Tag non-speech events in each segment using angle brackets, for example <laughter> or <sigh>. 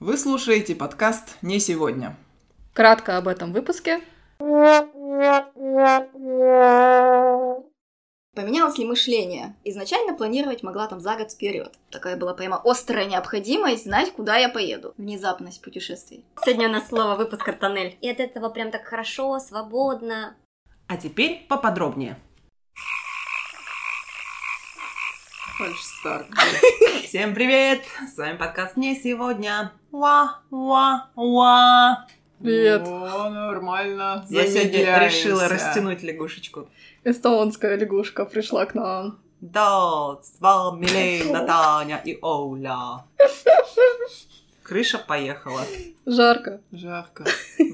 Вы слушаете подкаст «Не сегодня». Кратко об этом выпуске. Поменялось ли мышление? Изначально планировать могла там за год вперед. Такая была прямо острая необходимость знать, куда я поеду. Внезапность путешествий. Сегодня у нас слово выпуска тоннель. И от этого прям так хорошо, свободно. А теперь поподробнее. Фальшстарт. Всем привет! С вами подкаст «Не сегодня». Уа-уа-уа. Привет. О, нормально. Я сегодня решила растянуть лягушечку. Эстонская лягушка пришла к нам. Да, с вами Лена, Таня и Оля. <laughs> Крыша поехала. Жарко. Жарко.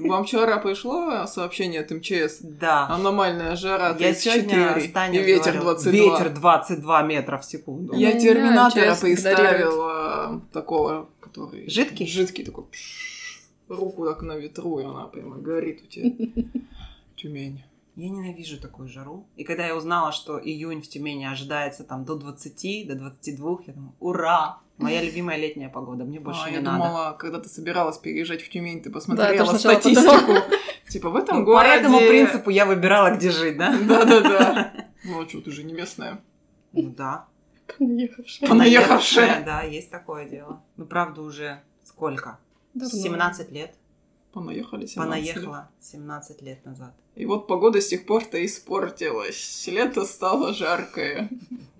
Вам вчера пришло сообщение от МЧС? Да. Аномальная жара Я 34 сегодня с Таней и ветер говорила, 22. Ветер 22 метра в секунду. Я Ну, терминатора да, ЧС представил а, такого, который... Жидкий? Жидкий такой. пш, Руку так на ветру, и она прямо горит у тебя. <laughs> Тюмень. Я ненавижу такую жару. И когда я узнала, что июнь в Тюмени ожидается там до 20, до 22, я думаю, ура! Моя любимая летняя погода, мне больше А, не я надо. думала, когда ты собиралась переезжать в Тюмень, ты Да, посмотрела сначала статистику. <laughs> Типа в этом Ну, По городе... этому принципу я выбирала, где жить, да? Да-да-да. <laughs> Ну а что, ты же не местная. Ну да. Понаехавшая. Понаехавшая. Да, есть такое дело. Ну, правда, уже сколько? Давно. 17 лет. Понаехали 17 лет. Понаехала 17 лет назад. И вот погода с тех пор-то испортилась. Лето стало жаркое.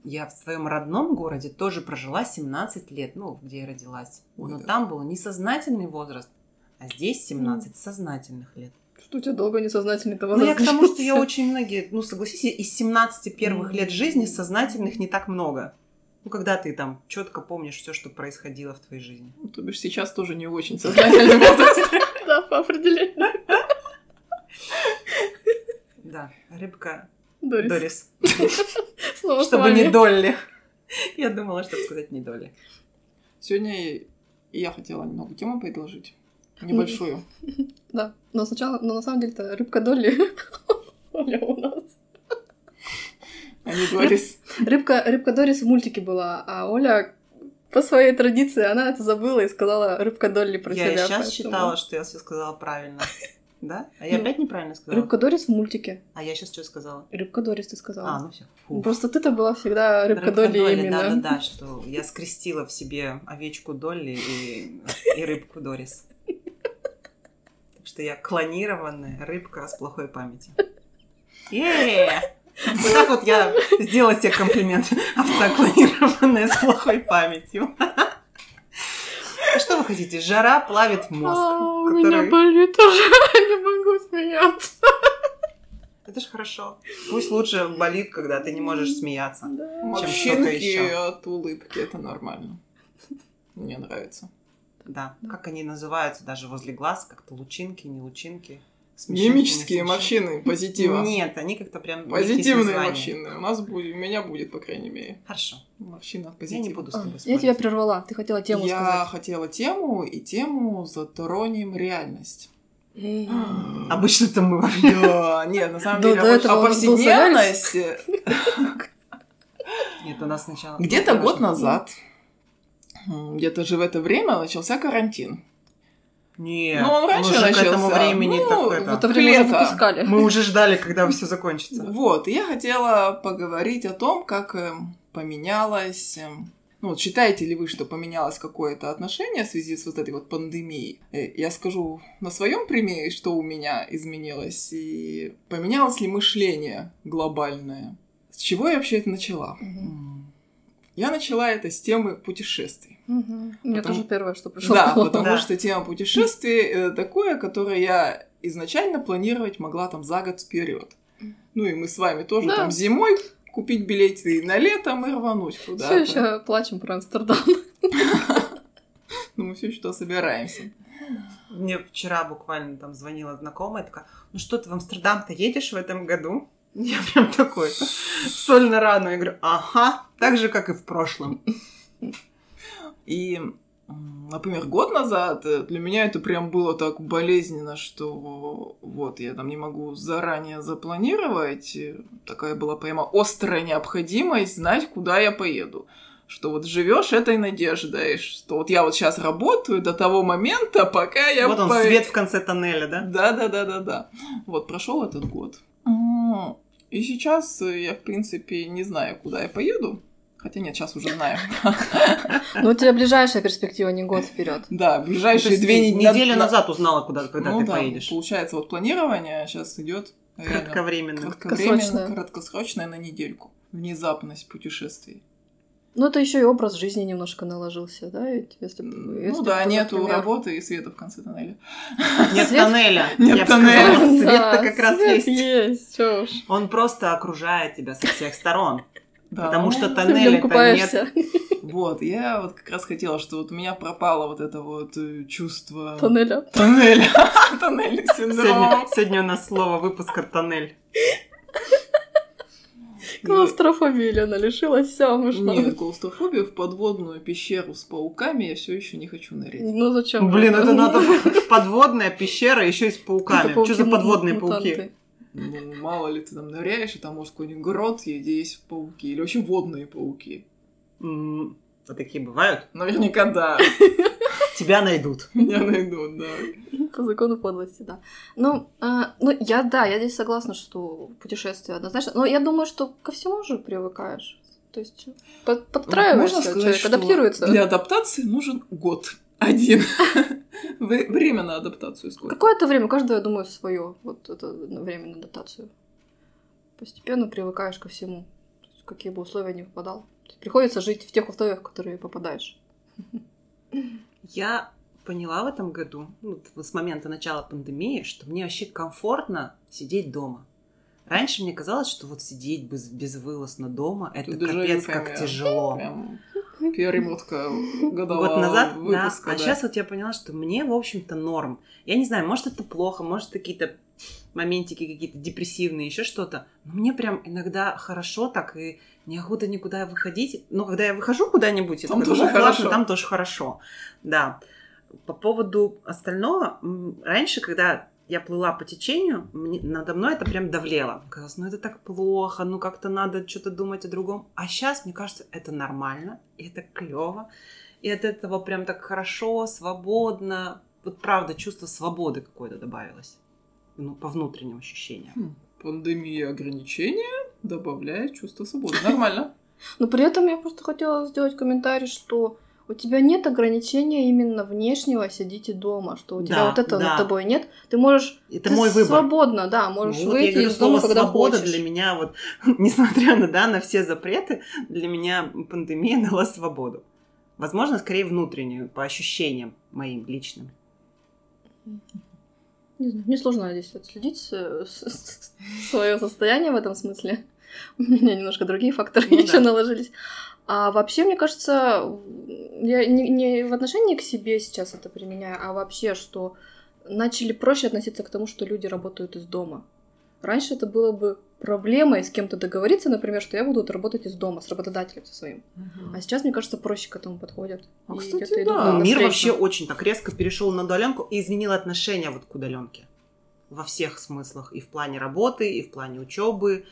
Я в своем родном городе тоже прожила 17 лет, ну, где я родилась. Ой, Но да. там был несознательный возраст, а здесь 17 сознательных лет. Что у тебя долго несознательный-то Ну, я к тому, что я очень многие, ну, согласись, из 17 первых лет жизни сознательных не так много. Ну, когда ты там четко помнишь все, что происходило в твоей жизни. Ну, то бишь сейчас тоже не очень сознательный возраст. Да, по определению. Да, рыбка Дорис. Чтобы не. Долли. Я думала, чтобы сказать не Долли. Сегодня и я хотела немного тему предложить. Небольшую. Да, но сначала, но на самом деле-то рыбка Долли. Оля у нас. А не Дорис. Рыбка, рыбка Дорис в мультике была, а Оля по своей традиции, она это забыла и сказала рыбка Долли про Я себя. сейчас поэтому- считала, что я все сказала правильно. <laughs> Да? А я Ну, опять неправильно сказала? Рыбка Дорис в мультике. А я сейчас что сказала? Рыбка Дорис ты сказала. А, ну все. Просто ты-то была всегда рыбка, Долли именно. Да, да, да, что я скрестила в себе овечку Долли и, и рыбку Дорис. Так что я клонированная рыбка с плохой памятью. Е! Вот так вот я сделала себе комплимент. Овца клонированная с плохой памятью. Что вы хотите? Жара плавит мозг. А, у который- меня болит уже, <laughs> не могу смеяться. Это ж хорошо. Пусть лучше болит, когда ты не можешь смеяться. что-то Морщинки ещё. от улыбки, это нормально. Мне нравится. Да. Как они называются даже возле глаз, как-то лучинки, не лучинки. Мимические морщины позитива. Нет, они как-то прям... Позитивные морщины. У нас будет, у меня будет, по крайней мере, Хорошо. морщина от Я позитива. не буду с А, тобой Я спорить. тебя прервала, ты хотела тему Я сказать. хотела тему, и тему затронем реальность. М. Обычно-то мы... Да, нет, на самом деле, до а а повседневность... э, <laughs> Нет, у нас сначала... Где-то год назад, где-то же в это время начался карантин. Нет, Ну, он раньше уже к этому начался. времени Ну, так В это... время уже Лето. выпускали. Мы уже ждали, когда все закончится. <laughs> Вот, и я хотела поговорить о том, как эм, поменялось... эм, Ну вот считаете ли вы, что поменялось какое-то отношение в связи с вот этой вот пандемией? Э, Я скажу на своем примере, что у меня изменилось, и поменялось ли мышление глобальное. С чего я вообще это начала? Мгм. Я начала это с темы путешествий. Мгм. Мне Потому- тоже первое, что <laughs> пришло Да, в голову. потому Да. что тема путешествий э, такое, которое я изначально планировать могла там за год вперед. Ну и мы с вами тоже Да. там зимой купить билеты на летом и рвануть Все куда-то. еще плачем про Амстердам. <laughs> Но мы все что собираемся. Мне вчера буквально там звонила знакомая, такая, ну что ты в Амстердам-то едешь в этом году? Я прям такой, соль на рану. Я говорю, ага, так же, как и в прошлом. И, например, год назад э, для меня это прям было так болезненно, что вот я там не могу заранее запланировать. Такая была прямо острая необходимость знать, куда я поеду. что вот живешь этой надеждой, что вот я вот сейчас работаю до того момента, пока я... Вот он, по- свет в конце тоннеля, да? Да, да, да, да, да. Вот прошел этот год. И сейчас э, я, в принципе, не знаю, куда я поеду. Хотя нет, сейчас уже знаю. Ну, у тебя ближайшая перспектива, не год вперед. Да, ближайшие две недели. неделю назад узнала, куда, когда ну ты да, поедешь. Получается, вот планирование сейчас идет Кратковременно. кратковременно, краткосрочное на недельку. Внезапность путешествий. Ну, это еще и образ жизни немножко наложился, да? Ведь если, б- Ну если да, нету например, работы и света в конце тоннеля. Нет Свет- тоннеля. Нет я тоннеля. Свет-то как раз есть. есть, чё уж. Он просто окружает тебя со всех сторон. Да. Потому что тоннеля нем нет. Вот, я вот как раз хотела, что вот у меня пропало вот это вот э, чувство... Тоннеля. Тоннеля. <laughs> Сегодня, синдром. сегодня у нас слово выпуска тоннель. Клаустрофобии Лена лишилась, вся вышла. Нет, клаустрофобию в подводную пещеру с пауками я все еще не хочу нырять. Ну зачем? же? Блин, это надо <laughs> <laughs> подводная пещера еще и с пауками. Что за подводные пауки? Ну, мало ли ты там ныряешь, и там может какой-нибудь грот, и где есть пауки. Или вообще водные пауки. Вот такие бывают. Наверняка да. <laughs> Тебя найдут. <laughs> Меня найдут, да. По закону подлости, да. Ну, а, ну, я, да, я здесь согласна, что путешествие однозначно. Но я думаю, что ко всему же привыкаешь. То есть под- подстраиваешься, Можно сказать, человек что адаптируется. Для адаптации нужен год. Один. <laughs> Время на адаптацию сколько? Какое-то время, каждое, я думаю, свое, вот это время на адаптацию. Постепенно привыкаешь ко всему. То есть, какие бы условия ни попадал. Приходится жить в тех условиях, в которые попадаешь. <laughs> Я поняла в этом году, ну, с момента начала пандемии, что мне вообще комфортно сидеть дома. Раньше мне казалось, что вот сидеть без, безвылазно дома, это Тут капец как я- тяжело. Прям перемотка годового Год назад, выпуска, да. А сейчас вот я поняла, что мне, в общем-то, норм. Я не знаю, может, это плохо, может, какие-то моментики какие-то депрессивные, еще что-то. Но мне прям иногда хорошо так, и неохота никуда выходить. Но когда я выхожу куда-нибудь, Там такая, тоже «Ну, классно, хорошо». там тоже хорошо. Да. По поводу остального, раньше, когда я плыла по течению, мне- надо мной это прям давлело. Казалось, ну это так плохо, ну как-то надо что-то думать о другом. А сейчас, мне кажется, это нормально, и это клево, и от этого прям так хорошо, свободно. Вот правда, чувство свободы какое-то добавилось. Ну, по внутренним ощущениям. Хм, Пандемия ограничения добавляет чувство свободы. Нормально. <laughs> Но при этом я просто хотела сделать комментарий, что у тебя нет ограничения именно внешнего сидите дома, что у тебя Да, вот этого да. над тобой нет. Ты можешь Это ты мой выбор. свободно, да, можешь Ну, вот я выйти говорю, из дома, слово когда свобода хочешь. для меня, вот, <laughs> несмотря на, да, на все запреты, для меня пандемия <laughs> дала свободу. Возможно, скорее внутреннюю, по ощущениям моим личным. Не знаю, мне сложно здесь отследить свое состояние в этом смысле. У меня немножко другие факторы Ну еще да. наложились. А вообще, мне кажется, я не, не в отношении к себе сейчас это применяю, а вообще, что начали проще относиться к тому, что люди работают из дома. Раньше это было бы проблемой с кем-то договориться, например, что я буду работать из дома с работодателем со своим. А сейчас, мне кажется, проще к этому подходят. А, И кстати, да. Мир навстречу. вообще очень так резко перешел на удаленку и изменил отношение вот к удаленке. Во всех смыслах. И в плане работы, и в плане учебы,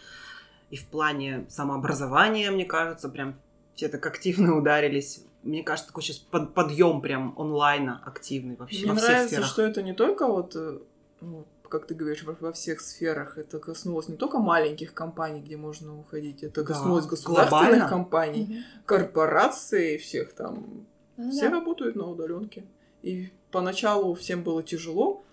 и в плане самообразования, мне кажется, прям все так активно ударились. Мне кажется, такой сейчас под, подъем прям онлайна активный вообще Мне во всех нравится, сферах. что это не только вот, э, ну, как ты говоришь, во, во всех сферах. Это коснулось не только маленьких компаний, где можно уходить, это Да, коснулось государственных глобально. компаний, Мгм. корпораций всех там. Да-да. Все работают на удаленке. И поначалу всем было тяжело,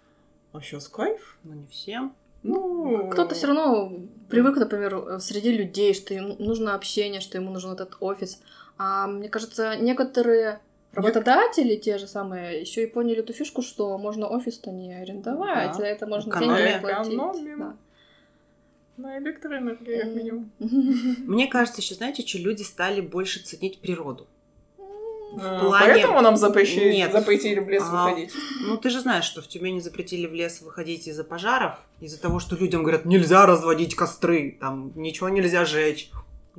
а сейчас кайф. Ну, не всем. Ну, Кто-то все равно привык, например, среди людей, что ему нужно общение, что ему нужен этот офис. А мне кажется, некоторые работодатели, те же самые, еще и поняли эту фишку, что можно офис-то не арендовать, Да. за это можно Экономия. деньги платить. Экономим. Да. на электроэнергию как минимум. Мне кажется, еще, знаете, что люди стали больше ценить природу. А, плане- Поэтому нам запрещили, Нет. запретили в лес А, выходить. Ну, ты же знаешь, что в Тюмени запретили в лес выходить из-за пожаров, из-за того, что людям говорят, нельзя разводить костры, там ничего нельзя жечь.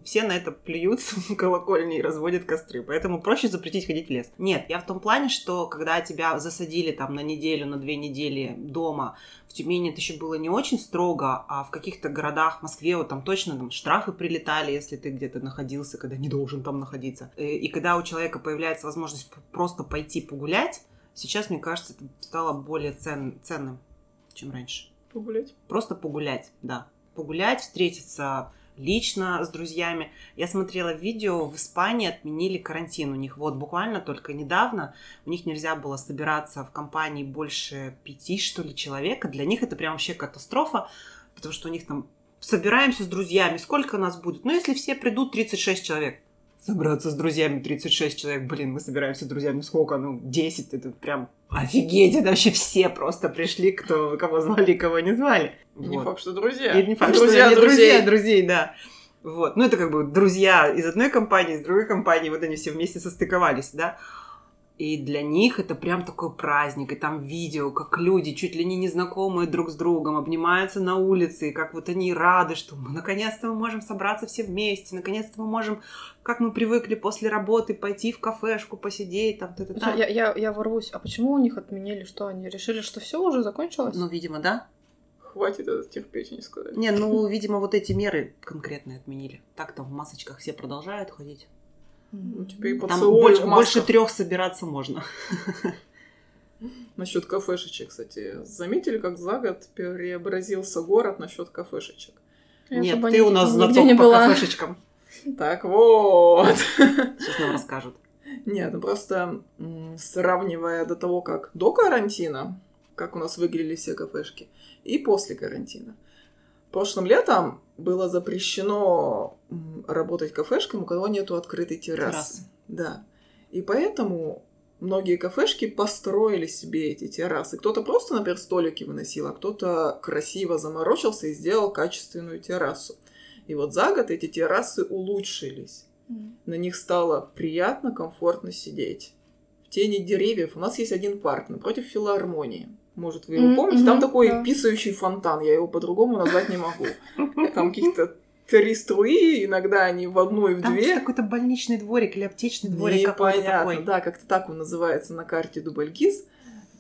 Все на это плюются в <laughs> колокольни и разводят костры. Поэтому проще запретить ходить в лес. Нет, я в том плане, что когда тебя засадили там на неделю, на две недели дома, в Тюмени это еще было не очень строго, а в каких-то городах, в Москве, вот там точно там штрафы прилетали, если ты где-то находился, когда не должен там находиться. Э, И когда у человека появляется возможность просто пойти погулять, сейчас, мне кажется, это стало более цен- ценным, чем раньше. Погулять. Просто погулять, да. Погулять, встретиться лично с друзьями. Я смотрела видео, в Испании отменили карантин у них. Вот буквально только недавно у них нельзя было собираться в компании больше пяти, что ли, человека. Для них это прям вообще катастрофа, потому что у них там собираемся с друзьями. Сколько нас будет? Ну, если все придут, 36 человек. Собраться с друзьями 36 человек. Блин, мы собираемся с друзьями сколько? Ну, 10. Это прям офигеть. Это вообще все просто пришли, кто, кого звали, кого не звали. Не Вот. факт, что друзья. И не факт, друзья, что они друзей. друзья, друзей, да. Вот. Ну, это как бы друзья из одной компании, из другой компании, вот они все вместе состыковались, да. И для них это прям такой праздник. И там видео, как люди, чуть ли не незнакомые друг с другом, обнимаются на улице, и как вот они рады, что мы наконец-то мы можем собраться все вместе, наконец-то мы можем, как мы привыкли после работы, пойти в кафешку, посидеть, там, т т Я, я, я ворвусь. А почему у них отменили? Что они решили, что все уже закончилось? Ну, видимо, да. Хватит это терпеть, не сказали. Не, ну, видимо, вот эти меры конкретные отменили. Так там в масочках все продолжают ходить. Ну, теперь Там поцелуй больше, в больше трех собираться можно. <laughs> Насчет кафешечек, кстати. Заметили, как за год преобразился город насчет кафешечек? Я Нет, ты у нас знаток не по была. кафешечкам. <laughs> Так вот. <laughs> Сейчас нам расскажут. Нет, ну просто сравнивая до того, как до карантина, как у нас выглядели все кафешки, и после карантина. Прошлым летом было запрещено работать кафешкам, у кого нету открытой террасы. Террасы. Да. И поэтому многие кафешки построили себе эти террасы. Кто-то просто, например, столики выносил, а кто-то красиво заморочился и сделал качественную террасу. И вот за год эти террасы улучшились. М. На них стало приятно, комфортно сидеть. В тени деревьев у нас есть один парк напротив филармонии. Может, вы его помните? Там мгм, такой да. писающий фонтан. Я его по-другому назвать не могу. <laughs> Там каких-то три струи, иногда они в одну и в Там две. какой-то больничный дворик или аптечный дворик какой-то такой. да, как-то так он называется на карте Дубльгиз.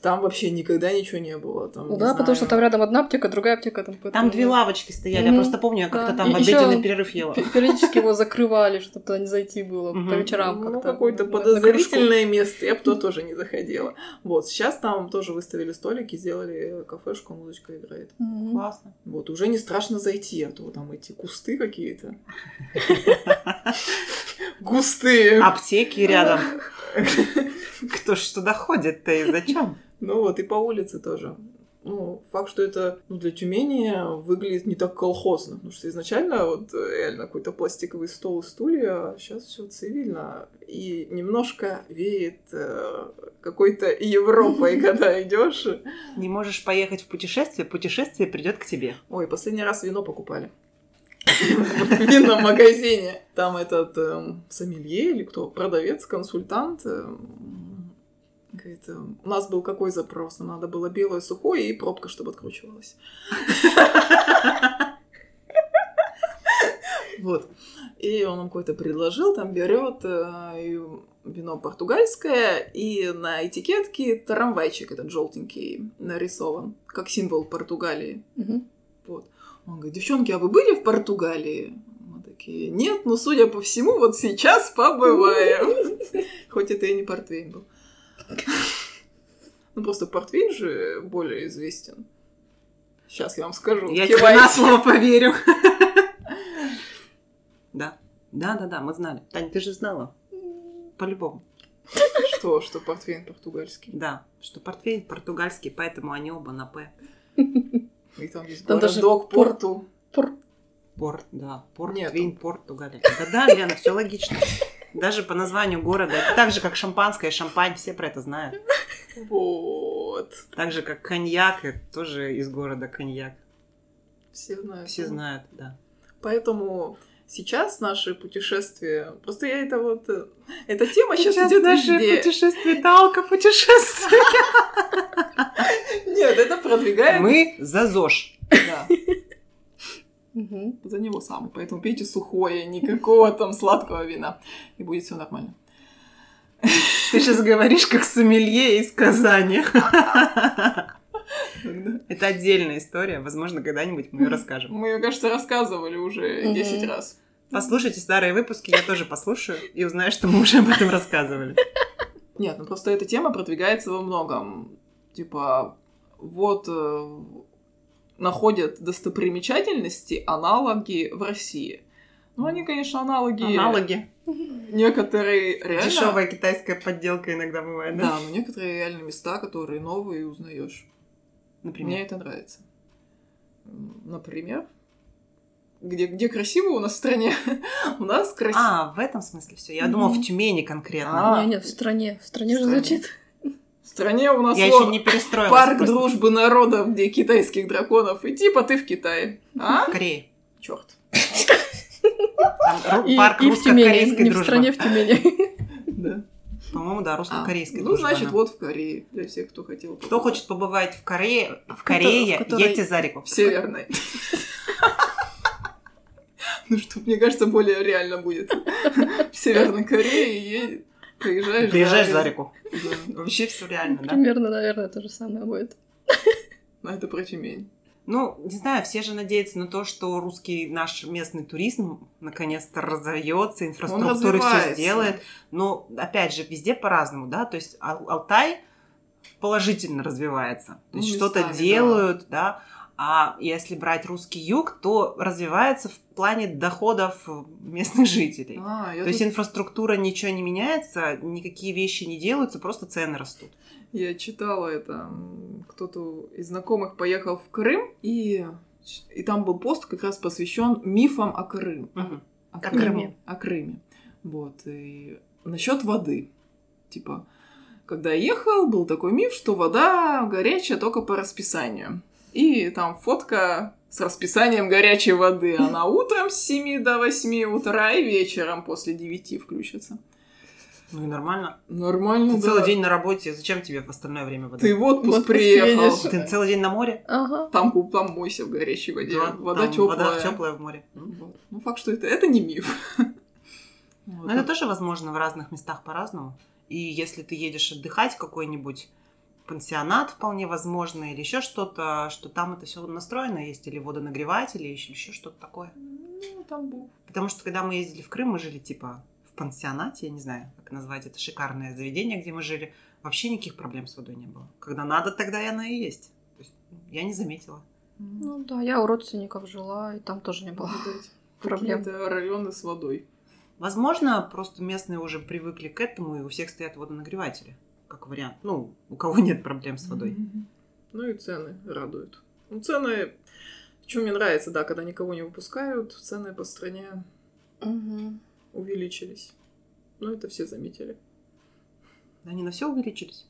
Там вообще никогда ничего не было. Там, Ну не да, потому что там рядом одна аптека, другая аптека. Там, Там две лавочки стояли. Я Мгм. просто помню, я как-то Да. там в И ещё обеденный перерыв ела. Пе- Периодически его закрывали, чтобы туда не зайти было по вечерам Ну, как-то. какое-то подозрительное место. Я бы туда тоже не заходила. <laughs> Вот, сейчас там тоже выставили столики, сделали кафешку, музычка играет. Классно. Вот, уже не страшно зайти, а то там эти кусты какие-то. <laughs> Густые. Аптеки рядом. <laughs> Кто ж туда ходит-то и зачем? Ну вот, и по улице тоже. Ну, факт, что это ну, для Тюмени выглядит не так колхозно. Потому что изначально вот э, реально какой-то пластиковый стол и стулья, а сейчас все цивильно. И немножко веет э, какой-то Европой, <laughs> когда идешь. Не можешь поехать в путешествие, путешествие придет к тебе. Ой, последний раз вино покупали. <laughs> В винном магазине. Там этот эм, сомелье или кто? Продавец, консультант. эм, Говорит, эм, у нас был какой запрос? Нам надо было белое сухое и пробка, чтобы откручивалась. Вот. И он нам какой-то предложил, там берет э, вино португальское, и на этикетке трамвайчик этот желтенький нарисован, как символ Португалии. Вот. Он говорит, девчонки, а вы были в Португалии? Мы такие, нет, но судя по всему, вот сейчас побываем. <laughs> Хоть это и не портвейн был. Ну, просто портвейн же более известен. Сейчас я вам скажу. Я тебе на слово поверю. Да. Да, да, да, мы знали. Таня, ты же знала. По-любому. Что, что портвейн португальский? Да, что портфель португальский, поэтому они оба на П. И там есть Там даже городок пор- Порту. Пор- Порт, да. Порт, Нету. Вин, Португалия. Да-да, Лена, все логично. Даже по названию города. Это так же, как шампанское, шампань, все про это знают. Вот. Так же, как коньяк, это тоже из города коньяк. Все знают. Все знают, да. Поэтому сейчас наши путешествия... Просто я это вот... э, Эта тема сейчас, идет везде. путешествие, талка путешествие. <laughs> Нет, это продвигает... Мы за ЗОЖ. Да. Мгм. За него самый. Поэтому пейте сухое, никакого там сладкого вина. И будет все нормально. Ты сейчас говоришь как сомелье из Казани. Это отдельная история. Возможно, когда-нибудь мы ее расскажем. Мы, мне кажется, рассказывали уже Мгм. 10 раз. Послушайте старые выпуски, я тоже послушаю и узнаю, что мы уже об этом рассказывали. Нет, ну просто эта тема продвигается во многом. Типа, вот э, находят достопримечательности, аналоги в России. Ну, они, конечно, аналоги... Аналоги. Некоторые реально... Дешевая китайская подделка иногда бывает, да? Да, но некоторые реально места, которые новые узнаешь. Мне Например. это нравится. Например, где, где красиво у нас в стране? <laughs> у нас красиво. А, в этом смысле все. Я думала, в. Тюмени конкретно. А. Не, нет, в стране. В стране В же звучит. В стране у нас Я еще не перестроилась. парк просто. дружбы народов, где китайских драконов. И типа ты в Китае. А? В Корее. Черт. И, парк и в Тюмени. русско-корейской Не в дружбы. стране, в Тюмени. <laughs> Да. По-моему, да, русско-корейской ну, дружбы, значит, да. вот в Корее. Для всех, кто хотел. Кто хочет побывать в Корее, в Корее, в которой- едьте за реку. В Северной. <laughs> Ну что, мне кажется, более реально будет. <laughs> В Северной Корее приезжаешь. Приезжаешь за реку. Да. Вообще все реально, да? Примерно, наверное, то же самое будет. Но это про Тюмень. Ну, не знаю, все же надеются на то, что русский наш местный туризм наконец-то разовьется, инфраструктура все сделает. Но, опять же, везде по-разному, да, то есть Ал- Алтай положительно развивается. То Ну, есть что-то местами, да. делают, да. А если брать русский юг, то развивается в плане доходов местных жителей. А, То есть тут- инфраструктура ничего не меняется, никакие вещи не делаются, просто цены растут. Я читала это. Кто-то из знакомых поехал в Крым, и, и там был пост как раз посвящен мифам о Крым. Мгм. О, О Крыме. Крыме. О Крыме. Вот. И насчет воды. Типа, когда я ехал, был такой миф, что вода горячая только по расписанию. И там фотка с расписанием горячей воды. Она утром с 7 до 8 утра и вечером после 9 включится. Ну и нормально. Нормально, Ты да. целый день на работе, зачем тебе в остальное время вода? Ты в отпуск В отпуск приехал. едешь. Ты целый день на море? Ага. Там, там мойся в горячей воде. Да, вода теплая. Вода теплая в море. Вот. Ну, факт, что это, это не миф. Вот. Но это тоже возможно в разных местах по-разному. И если ты едешь отдыхать какой-нибудь пансионат, вполне возможно, или еще что-то, что там это все настроено есть, или водонагреватель, или еще, еще что-то такое. Ну, там был. Потому что когда мы ездили в Крым, мы жили типа в пансионате, я не знаю, как назвать это шикарное заведение, где мы жили. Вообще никаких проблем с водой не было. Когда надо, тогда и она и есть. То есть я не заметила. Ну да, я у родственников жила, и там тоже не было <laughs> проблем. Какие-то районы с водой. Возможно, просто местные уже привыкли к этому, и у всех стоят водонагреватели, как вариант. Ну, у кого нет проблем с водой. Ну и цены радуют. Ну, цены... Что мне нравится, да, когда никого не выпускают, цены по стране Мгм. увеличились. Ну, это все заметили. Они на все увеличились.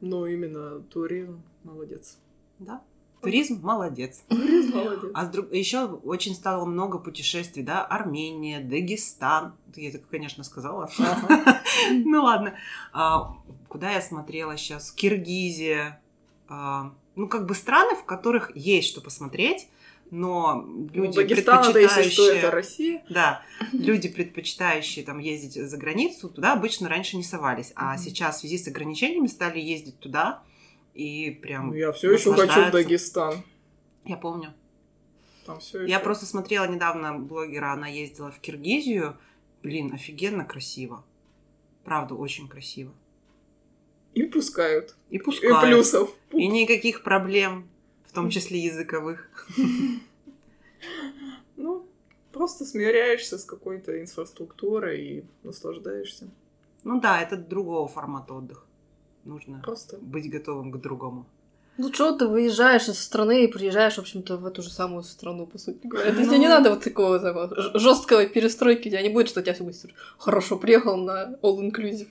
Но именно туризм молодец. Да. Туризм молодец. <laughs> Туризм молодец. А еще очень стало много путешествий, да, Армения, Дагестан. Я это, конечно, сказала. <laughs> Ну ладно. А, Куда я смотрела сейчас? Киргизия. А, Ну, как бы страны, в которых есть что посмотреть, но Ну, люди, Дагестан, если что, это предпочитающие... Россия. Да, <laughs> люди, предпочитающие там ездить за границу, туда обычно раньше не совались. А сейчас в связи с ограничениями стали ездить туда. И прям... Ну, я все еще хочу в. Дагестан. Я помню. Там все Я просто смотрела недавно блогера, она ездила в Киргизию. Блин, офигенно красиво. Правда, очень красиво. И пускают. И И пускают. плюсов. И никаких проблем, в том числе языковых. <laughs> Ну, просто смиряешься с какой-то инфраструктурой и наслаждаешься. Ну да, это другого формата отдых. Нужно Просто. быть готовым к другому. Ну что, ты выезжаешь из страны и приезжаешь, в общем-то, в эту же самую страну, по сути говоря. То есть Ну. тебе не надо вот такого, такого жесткого перестройки, у тебя не будет, что тебя все будет хорошо приехал на all inclusive.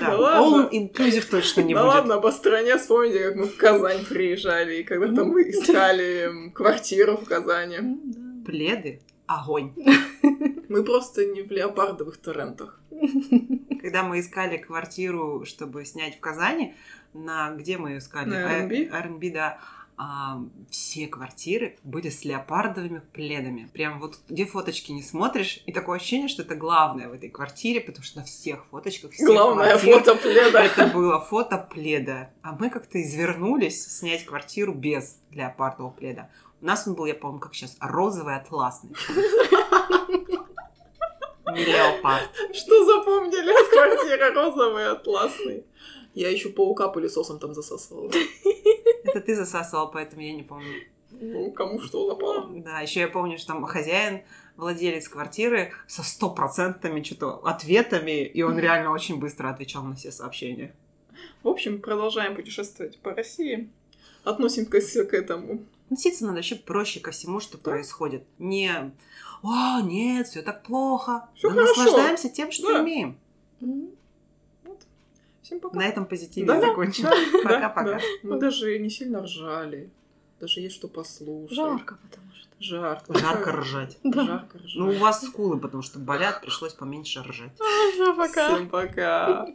Да, Да ладно. all inclusive точно не да будет. ладно, по стране вспомните, как мы в Казань приезжали, и когда там мы искали квартиру в Казани. Пледы — огонь. Мы просто не в леопардовых торрентах. <laughs> Когда мы искали квартиру, чтобы снять в Казани, на где мы ее искали? На R&B? А, R&B, да. а, все квартиры были с леопардовыми пледами. Прям вот где фоточки не смотришь, и такое ощущение, что это главное в этой квартире, потому что на всех фоточках всех Главное квартир фото пледа. <laughs> это было фото пледа. А мы как-то извернулись снять квартиру без леопардового пледа. У нас он был, я помню, как сейчас, розовый атласный. <laughs> Леопард. Что запомнили от квартиры розовый атласный? Я еще паука пылесосом там засасывала. Это ты засасывал, поэтому я не помню. Ну, кому что запало. Да, еще я помню, что там хозяин, владелец квартиры со стопроцентными что-то ответами, и он реально очень быстро отвечал на все сообщения. В общем, продолжаем путешествовать по России. Относимся к этому. Относиться надо вообще проще ко всему, что происходит. Не «О, нет, все так плохо». Всё Мы хорошо. наслаждаемся тем, что Да. имеем. Всем пока. На этом позитиве Да, закончим. да, Пока-пока. да. Мы даже не сильно ржали. Даже есть что послушать. Жарко, потому что. Жарко. Жарко ржать. Да. Жарко ржать. Ну, у вас скулы, потому что болят, пришлось поменьше ржать. Всё, пока. Всем пока.